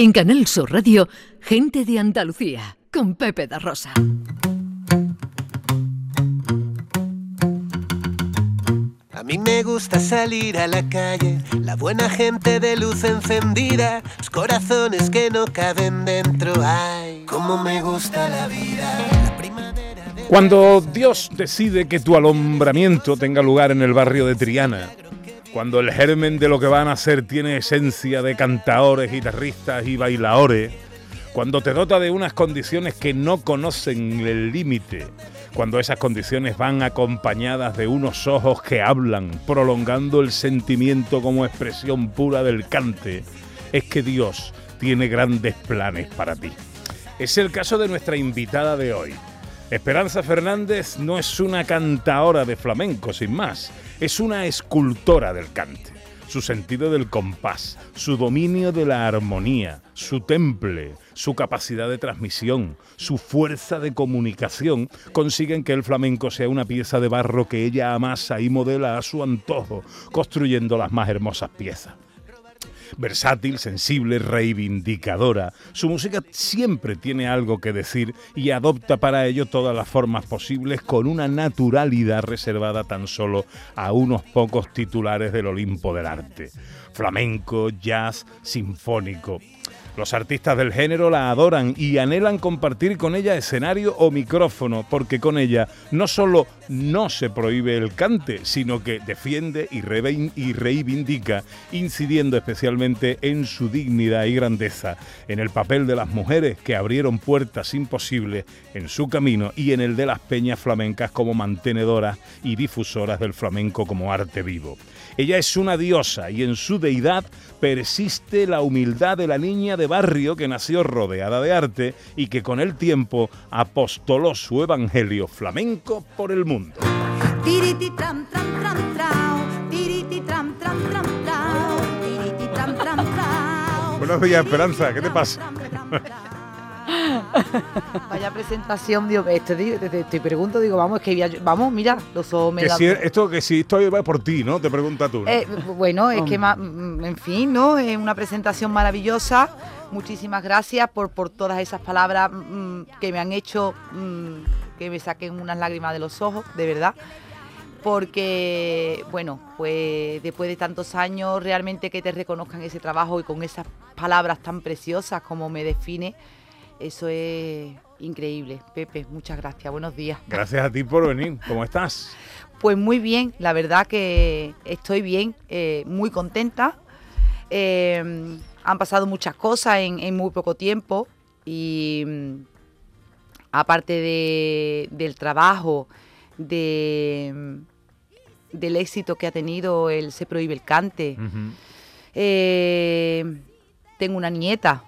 En Canal Sur Radio, Gente de Andalucía, con Pepe da Rosa. A mí me gusta salir a la calle, la buena gente de luz encendida, los corazones que no caben dentro. Ay, cómo me gusta la vida. La primavera de- Cuando Dios decide que tu alumbramiento tenga lugar en el barrio de Triana, cuando el germen de lo que van a hacer tiene esencia de cantaores, guitarristas y bailadores, cuando te dota de unas condiciones que no conocen el límite, cuando esas condiciones van acompañadas de unos ojos que hablan, prolongando el sentimiento como expresión pura del cante, es que Dios tiene grandes planes para ti. Es el caso de nuestra invitada de hoy. Esperanza Fernández no es una cantaora de flamenco, sin más, es una escultora del cante. Su sentido del compás, su dominio de la armonía, su temple, su capacidad de transmisión, su fuerza de comunicación consiguen que el flamenco sea una pieza de barro que ella amasa y modela a su antojo, construyendo las más hermosas piezas versátil, sensible, reivindicadora. Su música siempre tiene algo que decir y adopta para ello todas las formas posibles con una naturalidad reservada tan solo a unos pocos titulares del Olimpo del arte. Flamenco, jazz, sinfónico. Los artistas del género la adoran y anhelan compartir con ella escenario o micrófono, porque con ella no solo no se prohíbe el cante, sino que defiende y, reivindica, incidiendo especialmente en su dignidad y grandeza, en el papel de las mujeres que abrieron puertas imposibles en su camino y en el de las peñas flamencas como mantenedoras y difusoras del flamenco como arte vivo. Ella es una diosa y en su deidad persiste la humildad de la niña de barrio que nació rodeada de arte y que con el tiempo apostoló su evangelio flamenco por el mundo. Buenos días, Esperanza, ¿qué te pasa? Vaya presentación, Dios, este, digo, te, te- te pregunto, digo, vamos, es que vamos, mira, los ojos me Que la- si esto que si esto va por ti, ¿no? Te pregunta tú. ¿no? Eh, bueno, es que, ma- mm, en fin, ¿no? Es una presentación maravillosa. Muchísimas gracias por, por todas esas palabras mm, que me han hecho mm, que me saquen unas lágrimas de los ojos, de verdad. Porque, bueno, pues después de tantos años, realmente que te reconozcan ese trabajo y con esas palabras tan preciosas como me define, eso es increíble. Pepe, muchas gracias. Buenos días. Gracias a ti por venir. ¿Cómo estás? Pues muy bien, la verdad que estoy bien, eh, muy contenta. Eh, han pasado muchas cosas en, en muy poco tiempo y mm, aparte de- del trabajo, de, mm, del éxito que ha tenido el Se Prohíbe el Cante, eh, tengo una nieta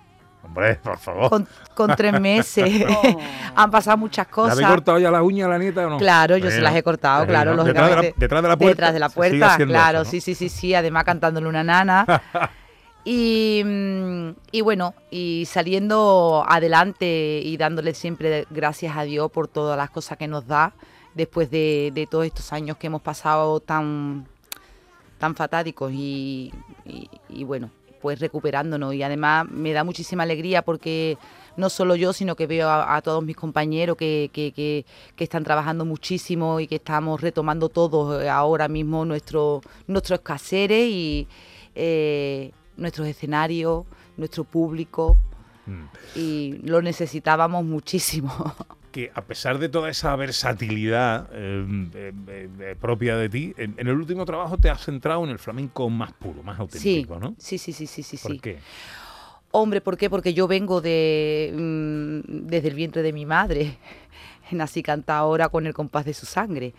Hombre, por favor. con, con tres meses. Han pasado muchas ¿Le cosas. habéis cortado ya la uña a la nieta o no? Claro, yo se las he cortado, sí, claro, ¿no? Detrás de, la, lógicamente. detrás de la puerta. Detrás de la puerta, claro, eso, ¿no? sí, sí, sí, sí, además cantándole una nana. y, mm, y bueno, y saliendo adelante y dándole siempre gracias a Dios por todas las cosas que nos da después de, de todos estos años que hemos pasado tan, tan fatáticos y, y- y bueno, pues recuperándonos. Y además me da muchísima alegría porque no solo yo, sino que veo a, a todos mis compañeros que, que- que- que están trabajando muchísimo y que estamos retomando todos eh, ahora mismo nuestro, nuestros caseres y eh, nuestros escenarios, nuestro público. Mm. Y lo necesitábamos muchísimo. que a pesar de toda esa versatilidad eh, eh, eh, eh, propia de ti, en, en el último trabajo te has centrado en el flamenco más puro, más Sí, auténtico, ¿no? sí, sí, sí, sí, sí. ¿Por sí. qué? Hombre, ¿por qué? Porque yo vengo de mm, desde el vientre de mi madre. Nací ahora con el compás de su sangre.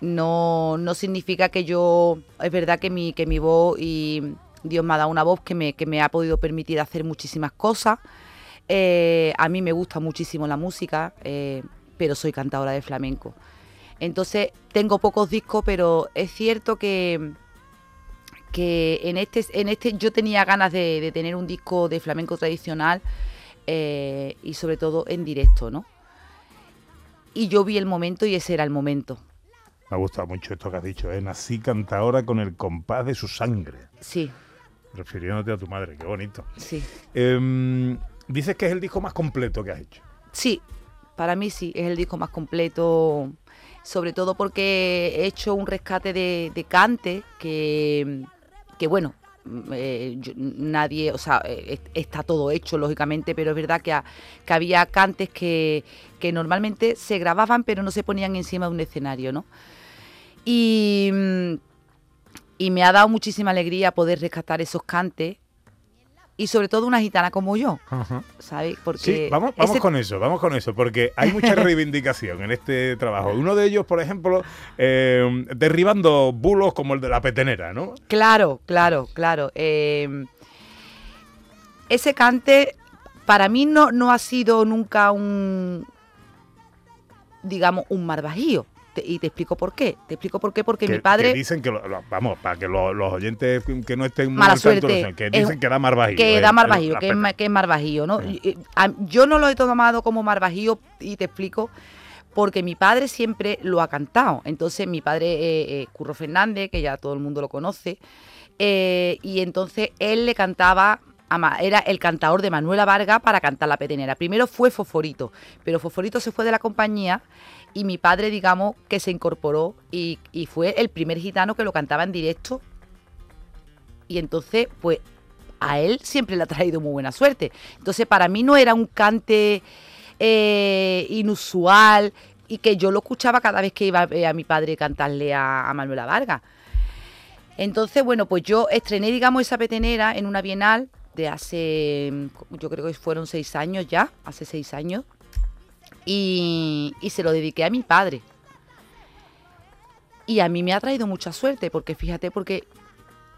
No, no significa que yo. Es verdad que mi, que mi voz y Dios me ha dado una voz que me, que me ha podido permitir hacer muchísimas cosas. Eh, a mí me gusta muchísimo la música, eh, pero soy cantadora de flamenco. Entonces, tengo pocos discos, pero es cierto que, que en este, en este yo tenía ganas de, de tener un disco de flamenco tradicional eh, y sobre todo en directo, ¿no? Y yo vi el momento y ese era el momento. Me ha gustado mucho esto que has dicho, ¿eh? Nací cantadora con el compás de su sangre. Sí, Refiriéndote a tu madre, qué bonito. Sí. Em, dices que es el disco más completo que has hecho. Sí, para mí sí, es el disco más completo, sobre todo porque he hecho un rescate de, de cante que, que bueno, mm, eh, nadie, o sea, eh, est- está todo hecho, lógicamente, pero es verdad que, que había cantes que, que normalmente se grababan pero no se ponían encima de un escenario, ¿no? Y, mm, y me ha dado muchísima alegría poder rescatar esos cantes y sobre todo una gitana como yo, ¿sabes? Porque Sí, vamos, vamos ese- con eso, vamos con eso, porque hay mucha reivindicación en este trabajo. Uno de ellos, por ejemplo, eh, derribando bulos como el de la petenera, ¿no? Claro, claro, claro. Eh, ese cante para mí no, no ha sido nunca un, digamos, un mar bajío. Te- y te explico por qué. Te explico por qué, porque que, mi padre... que dicen que, lo- lo- vamos, para que lo- los oyentes que no estén Mala suerte. que Es- dicen que da mar bajío. que da mar el- bajío, la que es, que es mar bajío, ¿no? Sí. Yo no lo he tomado como mar bajío y te explico porque mi padre siempre lo ha cantado. Entonces mi padre, eh, eh, Curro Fernández, que ya todo el mundo lo conoce, eh, y entonces él le cantaba, era el cantador de Manuela Varga para cantar la petenera. Primero fue Fosforito, pero Fosforito se fue de la compañía y mi padre, digamos, que se incorporó y, fue el primer gitano que lo cantaba en directo. Y entonces, pues a él siempre le ha traído muy buena suerte. Entonces, para mí no era un cante eh, inusual y que yo lo escuchaba cada vez que iba a, a mi padre cantarle a, a Manuela Vargas. Entonces, bueno, pues yo estrené, digamos, esa petenera en una bienal de hace, yo creo que fueron seis años ya, hace seis años, y, y se lo dediqué a mi padre. Y a mí me ha traído mucha suerte, porque fíjate, porque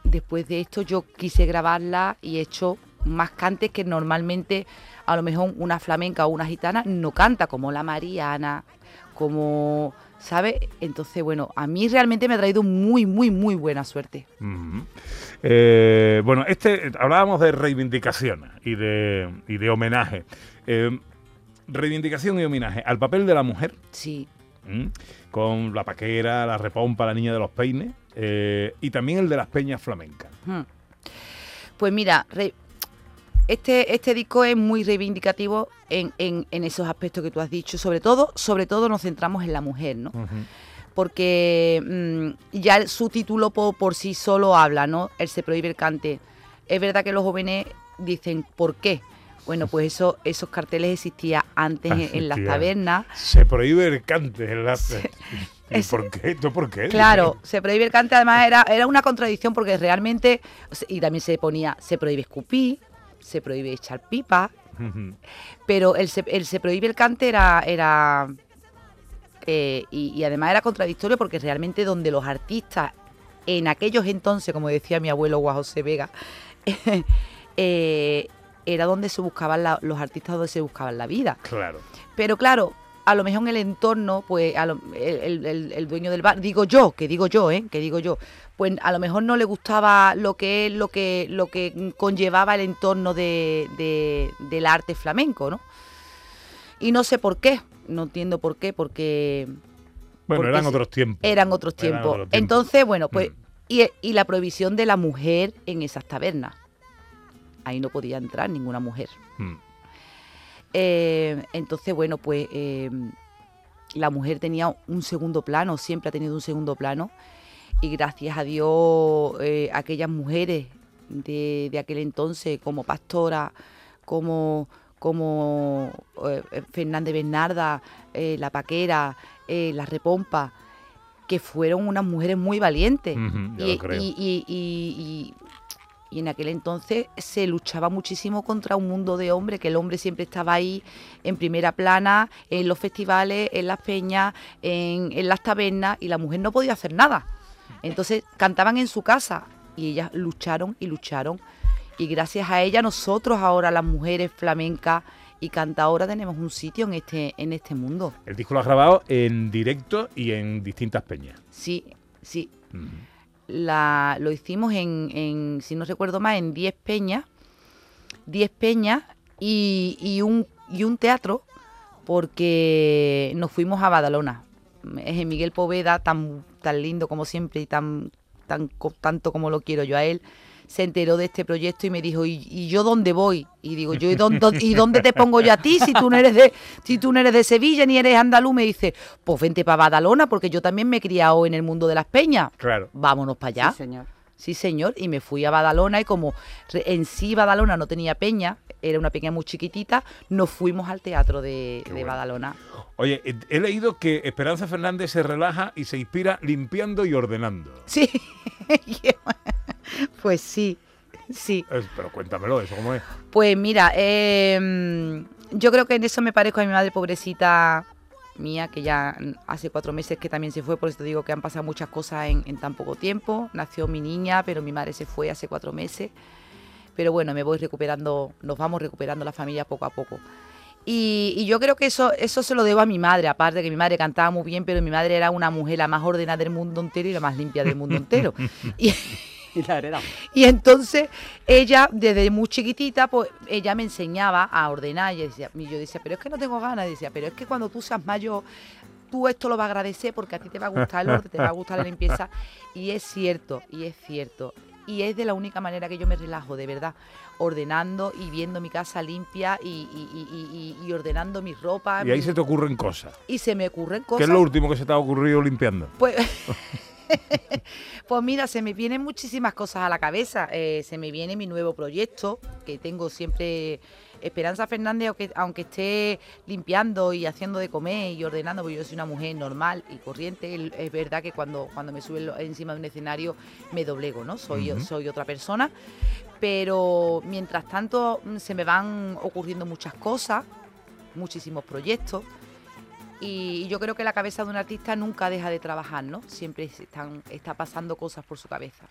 después de esto yo quise grabarla y he hecho más cantes que normalmente a lo mejor una flamenca o una gitana no canta, como la Mariana, como, ¿sabes? Entonces, bueno, a mí realmente me ha traído muy, muy, muy buena suerte. Eh, bueno, este hablábamos de reivindicación y de, y de homenaje. Eh, reivindicación y homenaje al papel de la mujer, Sí, ¿m? con la paquera, la repompa, la niña de los peines, eh, y también el de las peñas flamencas. Hmm. Pues mira, re- este, este disco es muy reivindicativo en, en- en esos aspectos que tú has dicho. Sobre todo, sobre todo nos centramos en la mujer, ¿no? Porque mm, ya su título po- por, sí solo habla, ¿no? El se prohíbe el cante. Es verdad que los jóvenes dicen, ¿por qué? Bueno, pues eso, esos carteles existían antes en, en las tabernas. Se prohíbe el cante en la... ¿Y Es- por qué? ¿Esto por qué? Claro, se prohíbe el cante, además era, era una contradicción porque realmente, y también se ponía, se prohíbe escupir, se prohíbe echar pipa, pero el se, el se prohíbe el cante era, era eh, y, y además era contradictorio porque realmente donde los artistas en aquellos entonces, como decía mi abuelo Juan José Vega, eh, era donde se buscaban la- los artistas donde se buscaban la vida. Claro. Pero claro, a lo mejor en el entorno, pues a lo- el, el- el- el dueño del bar, digo yo, que digo yo, ¿eh? que digo yo, pues a lo mejor no le gustaba lo que es lo que lo que conllevaba el entorno de, de- del arte flamenco, ¿no? Y no sé por qué, no entiendo por qué, porque Bueno, Porque eran otros tiempos. eran otros Eran tiempos. otros tiempos. Entonces, bueno, pues Mm. y, y la prohibición de la mujer en esas tabernas. Ahí no podía entrar ninguna mujer. Mm. Eh, entonces, bueno, pues eh, la mujer tenía un segundo plano, siempre ha tenido un segundo plano. Y gracias a Dios, eh, aquellas mujeres de, de aquel entonces, como Pastora, como, como Fernández Bernarda, La Paquera, La Repompa, que fueron unas mujeres muy valientes. Y- y- en aquel entonces se luchaba muchísimo contra un mundo de hombres, que el hombre siempre estaba ahí en primera plana, en los festivales, en las peñas, en, en las tabernas, y la mujer no podía hacer nada. Entonces cantaban en su casa y ellas lucharon y lucharon. Y gracias a ella nosotros ahora las mujeres flamencas y cantadoras tenemos un sitio en este, en este mundo. El disco lo has grabado en directo y en distintas peñas. Sí, sí. La, lo hicimos en, en, si no recuerdo más, en 10 peñas, 10 peñas y, y un, y un teatro, porque nos fuimos a Badalona. Es Miguel Poveda, tan, tan lindo como siempre y tan, tan tanto como lo quiero yo a él. Se enteró de este proyecto y me dijo, ¿y, y yo dónde voy? Y digo, yo, ¿y dónde, ¿y dónde te pongo yo a ti si tú no eres de, si tú no eres de Sevilla ni eres andaluz? Me dice, pues vente para Badalona, porque yo también me he criado en el mundo de las peñas. Claro. Vámonos para allá. Sí, señor. Sí, señor, y me fui a Badalona y como en sí Badalona no tenía peña, era una peña muy chiquitita, nos fuimos al teatro de, de bueno. Badalona. Oye, he- he leído que Esperanza Fernández se relaja y se inspira limpiando y ordenando. Sí, pues sí, sí. Pero cuéntamelo, ¿eso cómo es? Pues mira, eh, yo creo que en eso me parezco a mi madre pobrecita mía, que ya hace cuatro meses que también se fue, por eso te digo que han pasado muchas cosas en, en tan poco tiempo. Nació mi niña, pero mi madre se fue hace cuatro meses. Pero bueno, me voy recuperando, nos vamos recuperando la familia poco a poco. Y, y yo creo que eso, eso se lo debo a mi madre, aparte de que mi madre cantaba muy bien, pero mi madre era una mujer la más ordenada del mundo entero y la más limpia del mundo entero. Y, Y la heredamos. y entonces ella, desde muy chiquitita, pues ella me enseñaba a ordenar. Y, decía, y yo decía, pero es que no tengo ganas. Y decía, pero es que cuando tú seas mayor, tú esto lo vas a agradecer porque a ti te va a gustar el orden, te va a gustar la limpieza. Y es cierto, y es cierto. Y es de la única manera que yo me relajo, de verdad. Ordenando y viendo mi casa limpia y, y- y- y- y- y ordenando mi ropa. Y ahí mi- se te ocurren cosas. y se me ocurren cosas. ¿Qué es lo último que se te ha ocurrido limpiando? Pues, pues mira, se me vienen muchísimas cosas a la cabeza. Eh, se me viene mi nuevo proyecto, que tengo siempre Esperanza Fernández, aunque, aunque esté limpiando y haciendo de comer y ordenando, porque yo soy una mujer normal y corriente. Es verdad que cuando, cuando me suben encima de un escenario me doblego, ¿no? Soy, soy otra persona. Pero mientras tanto mm, se me van ocurriendo muchas cosas, muchísimos proyectos. Y yo creo que la cabeza de un artista nunca deja de trabajar, ¿no? Siempre están, está pasando cosas por su cabeza.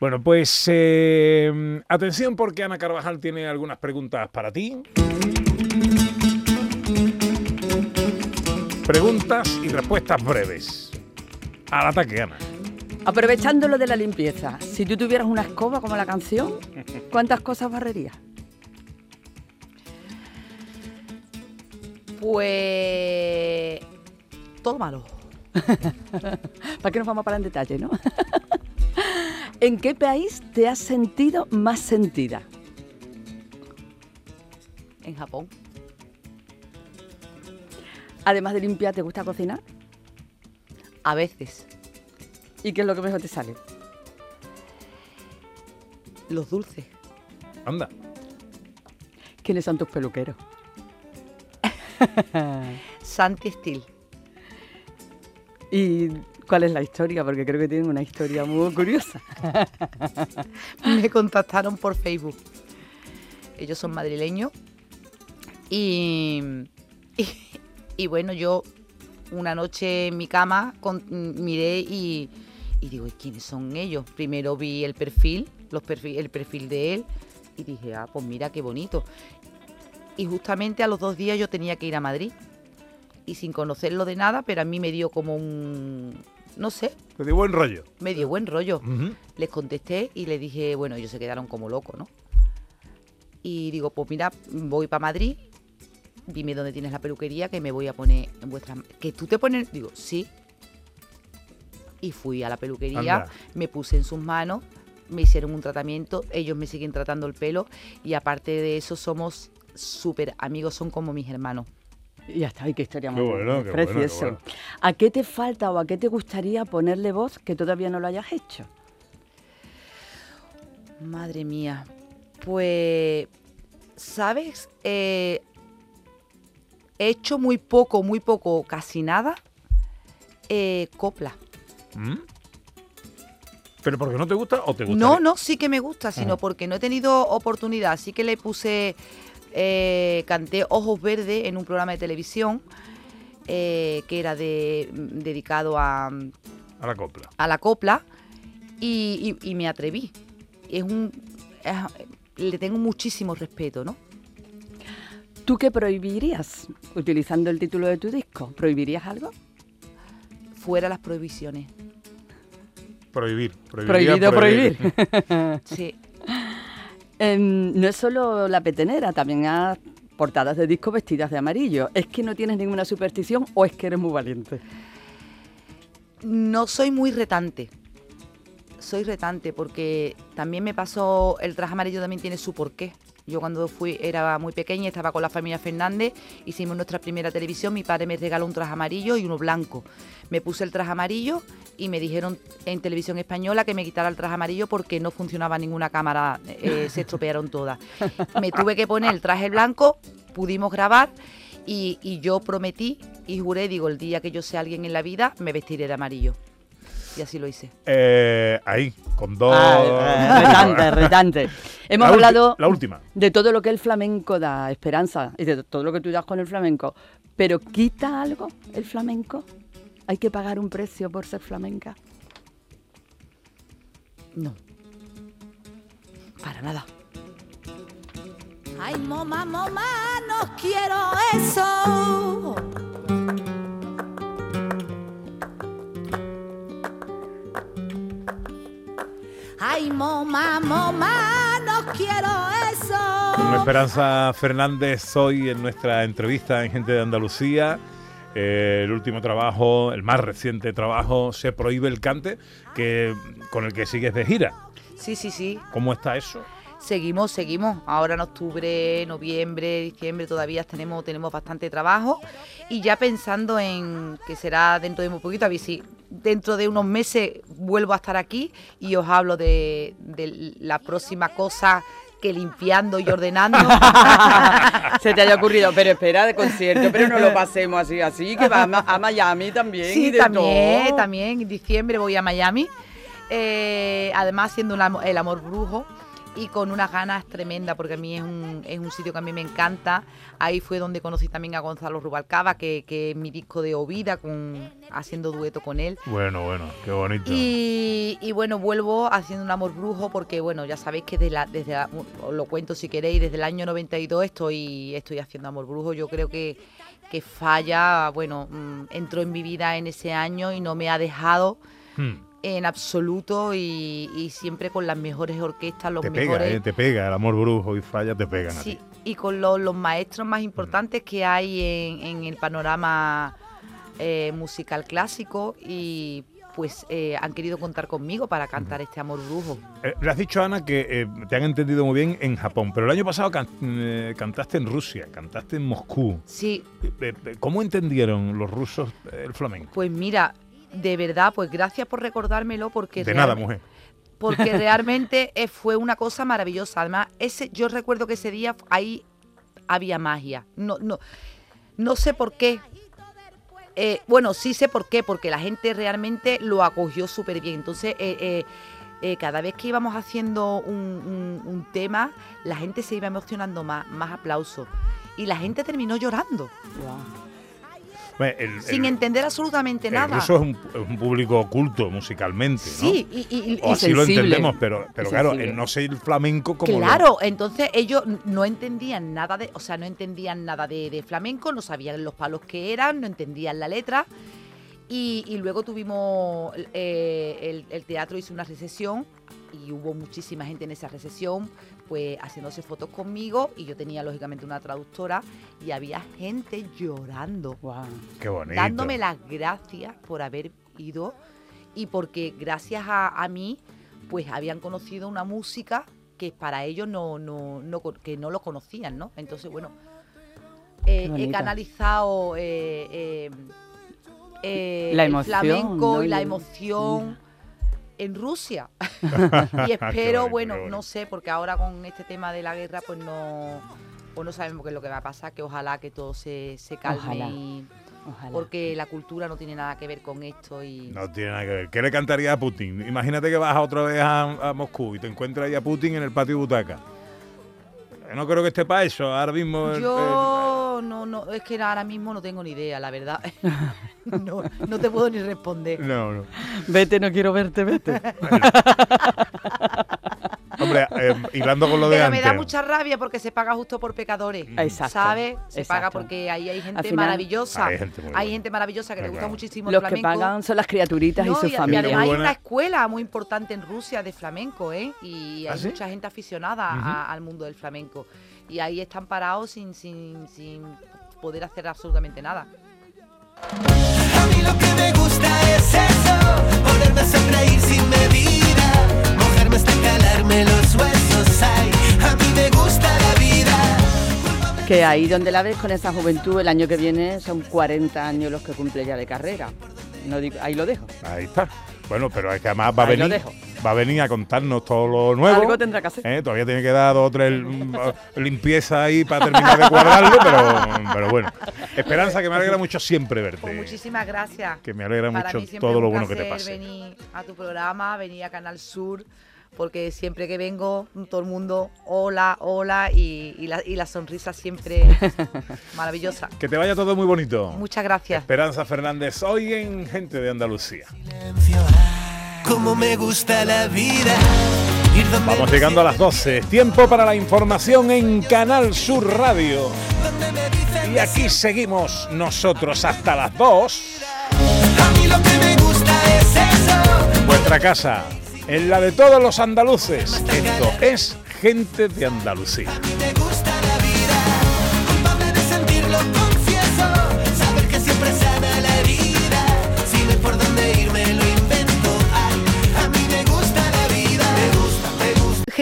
Bueno, pues eh, atención porque Ana Carvajal tiene algunas preguntas para ti. Preguntas y respuestas breves. Al ataque, Ana. Aprovechando lo de la limpieza, si tú tuvieras una escoba como la canción, ¿cuántas cosas barrerías? Pues todo malo. ¿Para qué nos vamos para en detalle, no? ¿En qué país te has sentido más sentida? En Japón. Además de limpiar, ¿te gusta cocinar? A veces. ¿Y qué es lo que mejor te sale? Los dulces. Anda. ¿Quiénes son tus peluqueros? Santi Steel. ¿Y cuál es la historia? Porque creo que tienen una historia muy curiosa. Me contactaron por Facebook. Ellos son madrileños. Y, y, y bueno, yo una noche en mi cama con- miré y, y digo, ¿y quiénes son ellos? Primero vi el perfil, los perfil, el perfil de él y dije, ah, pues mira qué bonito. Y justamente a los dos días yo tenía que ir a Madrid. Y sin conocerlo de nada, pero a mí me dio como un, no sé, Te dio buen rollo. me dio buen rollo. Les contesté y les dije, bueno, ellos se quedaron como locos, ¿no? Y digo, pues mira, voy para Madrid, dime dónde tienes la peluquería que me voy a poner en vuestra... ¿Que tú te pones? Digo, sí. Y fui a la peluquería, Anda. me puse en sus manos, me hicieron un tratamiento, ellos me siguen tratando el pelo y aparte de eso somos súper amigos, son como mis hermanos. Y ya está, ay, qué historia Qué más bueno, bonita, qué bueno, qué precioso. bueno. ¿A qué te falta o a qué te gustaría ponerle voz que todavía no lo hayas hecho? Madre mía. Pues, ¿sabes? Eh, he hecho muy poco, muy poco, casi nada. eh, copla. ¿Mm? ¿Pero porque no te gusta o te gusta? No, no, sí que me gusta, sino porque no he tenido oportunidad. Así que le puse, eh, canté Ojos Verdes en un programa de televisión eh, que era de, dedicado a, A la copla. a la copla y, y- y me atreví. Es un, es- le tengo muchísimo respeto, ¿no? ¿Tú qué prohibirías utilizando el título de tu disco? ¿Prohibirías algo? Fuera las prohibiciones. Prohibir. Prohibido prohibir. Sí. Em, no es solo la petenera, también has portadas de disco vestidas de amarillo. ¿Es que no tienes ninguna superstición o es que eres muy valiente? No soy muy retante. soy retante porque también me pasó, el traje amarillo también tiene su porqué. Yo cuando fui era muy pequeña, estaba con la familia Fernández, hicimos nuestra primera televisión, mi padre me regaló un traje amarillo y uno blanco. Me puse el traje amarillo y me dijeron en televisión española que me quitara el traje amarillo porque no funcionaba ninguna cámara, eh, se estropearon todas. Me tuve que poner el traje blanco, pudimos grabar y, y yo prometí y juré, digo, el día que yo sea alguien en la vida, me vestiré de amarillo. Y así lo hice. Eh, ahí, con dos. Ah, retante, retante. Hemos La hablado la última. de todo lo que el flamenco da esperanza y de todo lo que tú das con el flamenco. Pero ¿quita algo el flamenco? ¿Hay que pagar un precio por ser flamenca? No. Para nada. Ay, mamá, mamá, no quiero eso. Ay, mamá, mamá, no quiero eso. Con Esperanza Fernández hoy en nuestra entrevista en Gente de Andalucía. Eh, el último trabajo, el más reciente trabajo, Se prohíbe el cante, que, con el que sigues de gira. Sí, sí, sí. ¿Cómo está eso? Seguimos, seguimos. Ahora en octubre, noviembre, diciembre todavía tenemos, tenemos bastante trabajo. Y ya pensando en que será dentro de muy poquito, a ver si dentro de unos meses vuelvo a estar aquí y os hablo de, de la próxima cosa que limpiando y ordenando. Se te haya ocurrido, pero espera de concierto, pero no lo pasemos así, así, que va a, Miami también. y Sí, de también, todo. también. En diciembre voy a Miami. Eh, además, haciendo el amor brujo y con unas ganas tremendas, porque a mí es un, es un sitio que a mí me encanta. Ahí fue donde conocí también a Gonzalo Rubalcaba, que, que es mi disco de Ovida, con, haciendo dueto con él. Bueno, bueno, qué bonito. Y, y bueno, vuelvo haciendo un amor brujo porque, bueno, ya sabéis que desde la, desde la- os lo cuento si queréis, desde el año 92 estoy, estoy haciendo amor brujo. Yo creo que, que Falla, bueno, mm, entró en mi vida en ese año y no me ha dejado Hmm, en absoluto y, y siempre con las mejores orquestas, los te mejores... pega, eh, te pega. El amor brujo y falla te pegan a Sí, ti. y con los, los maestros más importantes que hay en, en el panorama eh, musical clásico y pues eh, han querido contar conmigo para cantar este amor brujo. Eh, le has dicho, Ana, que eh, te han entendido muy bien en Japón, pero el año pasado can- cantaste en Rusia, cantaste en Moscú. Sí, ¿Cómo entendieron los rusos el flamenco? pues mira, de verdad, pues gracias por recordármelo porque De nada, mujer. porque realmente eh, fue una cosa maravillosa. Además, ese, yo recuerdo que ese día ahí había magia. No, no, no sé por qué. Eh, bueno, sí sé por qué, porque la gente realmente lo acogió súper bien. Entonces, eh, eh, eh, cada vez que íbamos haciendo un, un- un tema, la gente se iba emocionando más, más aplausos. Y la gente terminó llorando, Bueno, el- sin el- entender absolutamente el nada. ruso es un, público oculto musicalmente, ¿no? Sí, y, y- y- O y así lo sensible. entendemos, pero, pero claro, el no sé el flamenco como lo- Claro, entonces ellos no entendían nada de, o sea, no entendían nada de, de flamenco, no sabían los palos que eran, no entendían la letra. Y, y luego tuvimos, eh, el, el teatro hizo una recesión y hubo muchísima gente en esa recesión, pues haciéndose fotos conmigo y yo tenía lógicamente una traductora y había gente llorando Guau. Qué bonito. dándome las gracias por haber ido y porque gracias a, a mí pues habían conocido una música que para ellos no, no, no co- que no lo conocían, ¿no? Entonces, bueno, eh, he canalizado eh, eh, eh, La el flamenco ¿no? y la emoción en Rusia. y espero, bonito, bueno, no sé, porque ahora con este tema de la guerra, pues no, pues no sabemos qué es lo que va a pasar, que ojalá que todo se, se calme Ojalá. y Ojalá. porque la cultura no tiene nada que ver con esto y No tiene nada que ver. ¿Qué le cantaría a Putin? Imagínate que vas otra vez a, a Moscú y te encuentras ahí a Putin en el patio de butaca. No creo que esté para eso. Ahora mismo. el- no no es que ahora mismo no tengo ni idea la verdad no, no te puedo ni responder no, no. Vete, no quiero verte, vete. Hombre, eh, hilando con lo de pero me da mucha rabia porque se paga justo por pecadores Exacto, ¿sabes? se exacto. paga porque ahí hay gente final- maravillosa Hay gente muy hay buena. gente maravillosa que le Está gusta claro. muchísimo el Los que flamenco pagan son las criaturitas No, y sus y, y familias. además hay buena. una escuela muy importante en Rusia de flamenco, ¿eh? Y ¿Ah, hay sí? mucha gente aficionada a- al mundo del flamenco. Y ahí están parados sin, sin, sin poder hacer absolutamente nada. A mí lo que me gusta es eso, poderme sonreír sin medida. calarme los huesos. Ay, a mí me gusta la vida. Que ahí donde la ves con esa juventud, el año que viene son 40 años los que cumple ya de carrera. No digo, ahí lo dejo. Ahí está. Bueno, pero es que además va a Ahí lo venir, dejo. Va a venir a contarnos todo lo nuevo. Algo tendrá que hacer. Eh, Todavía tiene que dar dos o tres mm, limpieza ahí para terminar de cuadrarlo, pero, pero bueno. Esperanza, que me alegra mucho siempre verte. Pues muchísimas gracias. Que me alegra Para mucho todo lo bueno que te pase. venir a tu programa, venir a Canal Sur, porque siempre que vengo, todo el mundo, hola, hola, y, y la, y la sonrisa siempre maravillosa. Que te vaya todo muy bonito. Muchas gracias. Esperanza Fernández, hoy en Gente de Andalucía. Como me gusta la vida. Vamos llegando a las 12. Tiempo para la información en Canal Sur Radio. Y aquí seguimos nosotros hasta las 2. A mí lo que me gusta es eso. Vuestra casa, en la de todos los andaluces. Esto es Gente de Andalucía.